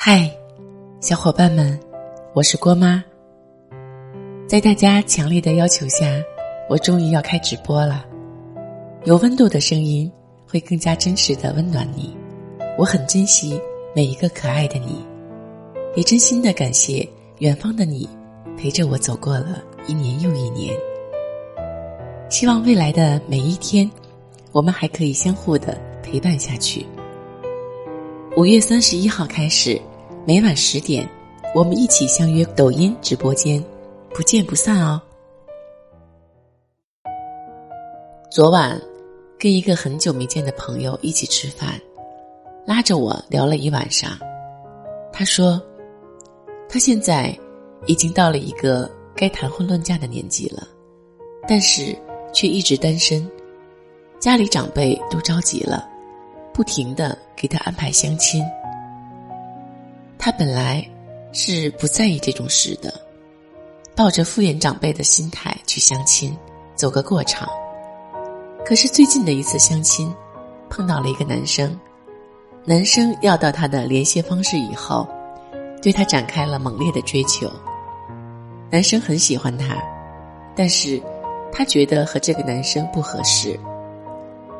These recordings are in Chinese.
嗨，小伙伴们，我是郭妈。在大家强烈的要求下，我终于要开直播了。有温度的声音会更加真实的温暖你。我很珍惜每一个可爱的你，也真心的感谢远方的你陪着我走过了一年又一年。希望未来的每一天，我们还可以相互的陪伴下去。五月三十一号开始，每晚十点，我们一起相约抖音直播间，不见不散哦。昨晚跟一个很久没见的朋友一起吃饭，拉着我聊了一晚上。他说，他现在已经到了一个该谈婚论嫁的年纪了，但是。却一直单身，家里长辈都着急了，不停的给他安排相亲。他本来是不在意这种事的，抱着敷衍长辈的心态去相亲，走个过场。可是最近的一次相亲，碰到了一个男生，男生要到他的联系方式以后，对他展开了猛烈的追求。男生很喜欢他，但是。他觉得和这个男生不合适，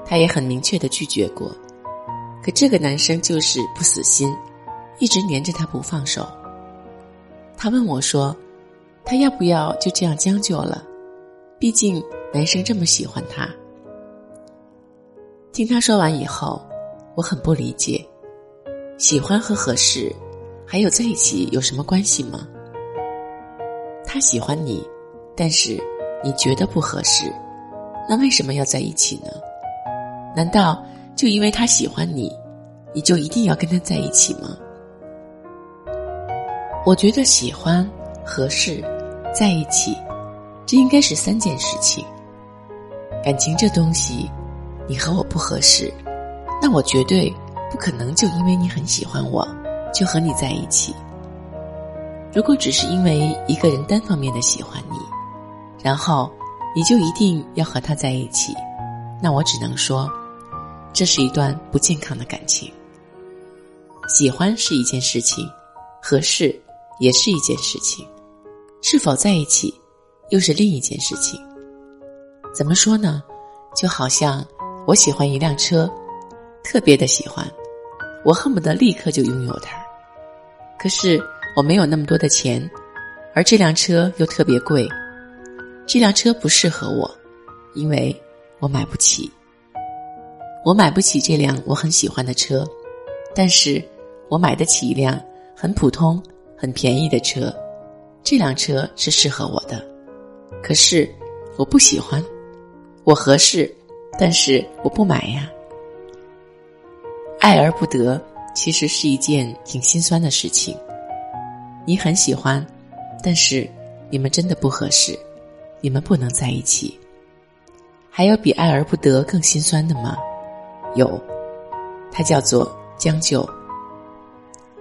他也很明确的拒绝过，可这个男生就是不死心，一直黏着他不放手。他问我说：“他要不要就这样将就了？毕竟男生这么喜欢他。”听他说完以后，我很不理解，喜欢和合适，还有在一起有什么关系吗？他喜欢你，但是。你觉得不合适，那为什么要在一起呢？难道就因为他喜欢你，你就一定要跟他在一起吗？我觉得喜欢、合适、在一起，这应该是三件事情。感情这东西，你和我不合适，那我绝对不可能就因为你很喜欢我，就和你在一起。如果只是因为一个人单方面的喜欢你。然后，你就一定要和他在一起，那我只能说，这是一段不健康的感情。喜欢是一件事情，合适也是一件事情，是否在一起，又是另一件事情。怎么说呢？就好像我喜欢一辆车，特别的喜欢，我恨不得立刻就拥有它。可是我没有那么多的钱，而这辆车又特别贵。这辆车不适合我，因为我买不起。我买不起这辆我很喜欢的车，但是我买得起一辆很普通、很便宜的车。这辆车是适合我的，可是我不喜欢。我合适，但是我不买呀。爱而不得，其实是一件挺心酸的事情。你很喜欢，但是你们真的不合适。你们不能在一起，还有比爱而不得更心酸的吗？有，它叫做将就。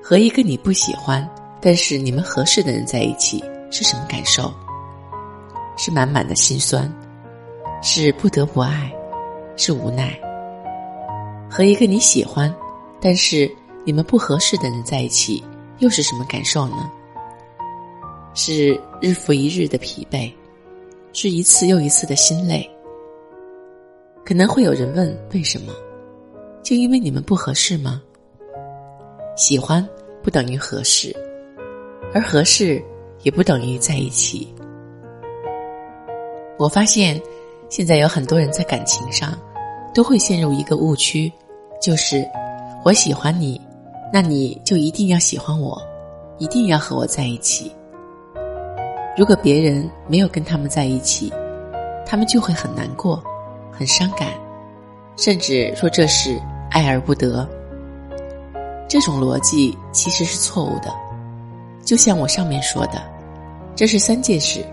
和一个你不喜欢，但是你们合适的人在一起是什么感受？是满满的心酸，是不得不爱，是无奈。和一个你喜欢，但是你们不合适的人在一起，又是什么感受呢？是日复一日的疲惫。是一次又一次的心累。可能会有人问：为什么？就因为你们不合适吗？喜欢不等于合适，而合适也不等于在一起。我发现，现在有很多人在感情上都会陷入一个误区，就是我喜欢你，那你就一定要喜欢我，一定要和我在一起。如果别人没有跟他们在一起，他们就会很难过、很伤感，甚至说这是爱而不得。这种逻辑其实是错误的。就像我上面说的，这是三件事，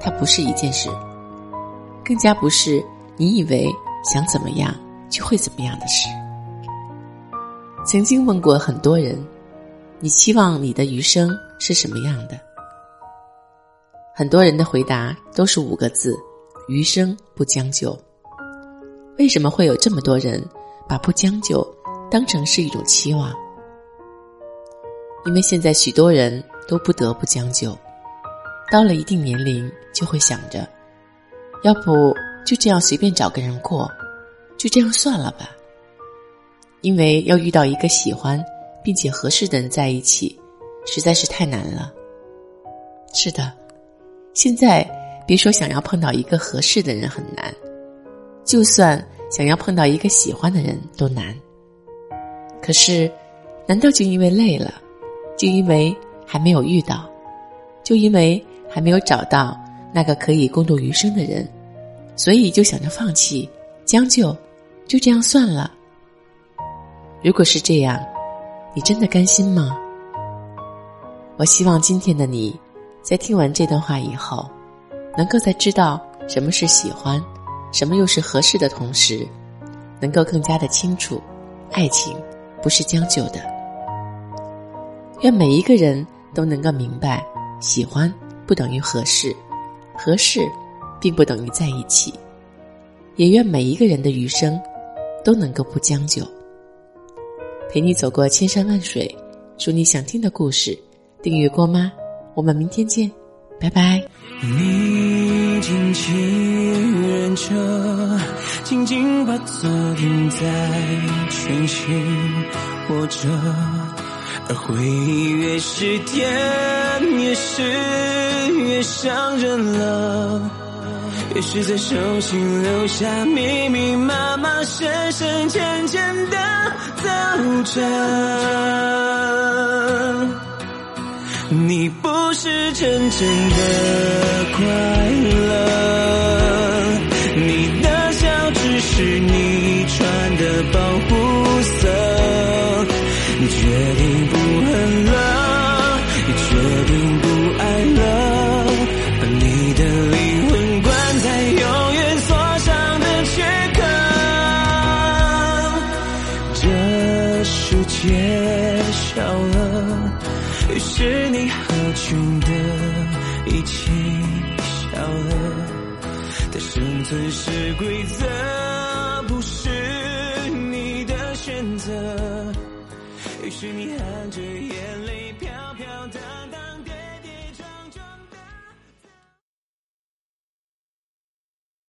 它不是一件事，更加不是你以为想怎么样就会怎么样的事。曾经问过很多人，你期望你的余生是什么样的？很多人的回答都是五个字：余生不将就。为什么会有这么多人把不将就当成是一种期望？因为现在许多人都不得不将就，到了一定年龄就会想着，要不就这样随便找个人过，就这样算了吧。因为要遇到一个喜欢并且合适的人在一起，实在是太难了。是的，现在别说想要碰到一个合适的人很难，就算想要碰到一个喜欢的人都难。可是，难道就因为累了，就因为还没有遇到，就因为还没有找到那个可以共度余生的人，所以就想着放弃、将就，就这样算了？如果是这样，你真的甘心吗？我希望今天的你，在听完这段话以后，能够在知道什么是喜欢，什么又是合适的同时，能够更加的清楚，爱情不是将就的。愿每一个人都能够明白，喜欢不等于合适，合适并不等于在一起。也愿每一个人的余生，都能够不将就。陪你走过千山万水，说你想听的故事。订阅郭妈，我们明天见，拜拜。你紧紧忍着，紧紧把昨天在全心握着，而回忆越是甜，越是越伤人了，越是在手心留下密密麻麻、深深浅浅的。走着，你不是真正的快乐，你的笑只是你穿的保护色，决定不恨了，决定不爱了，把你的灵魂关在永远锁上的缺口。这世界，于是你合群的一起笑了。但生存是规则，不是你的选择。于是你含着眼泪，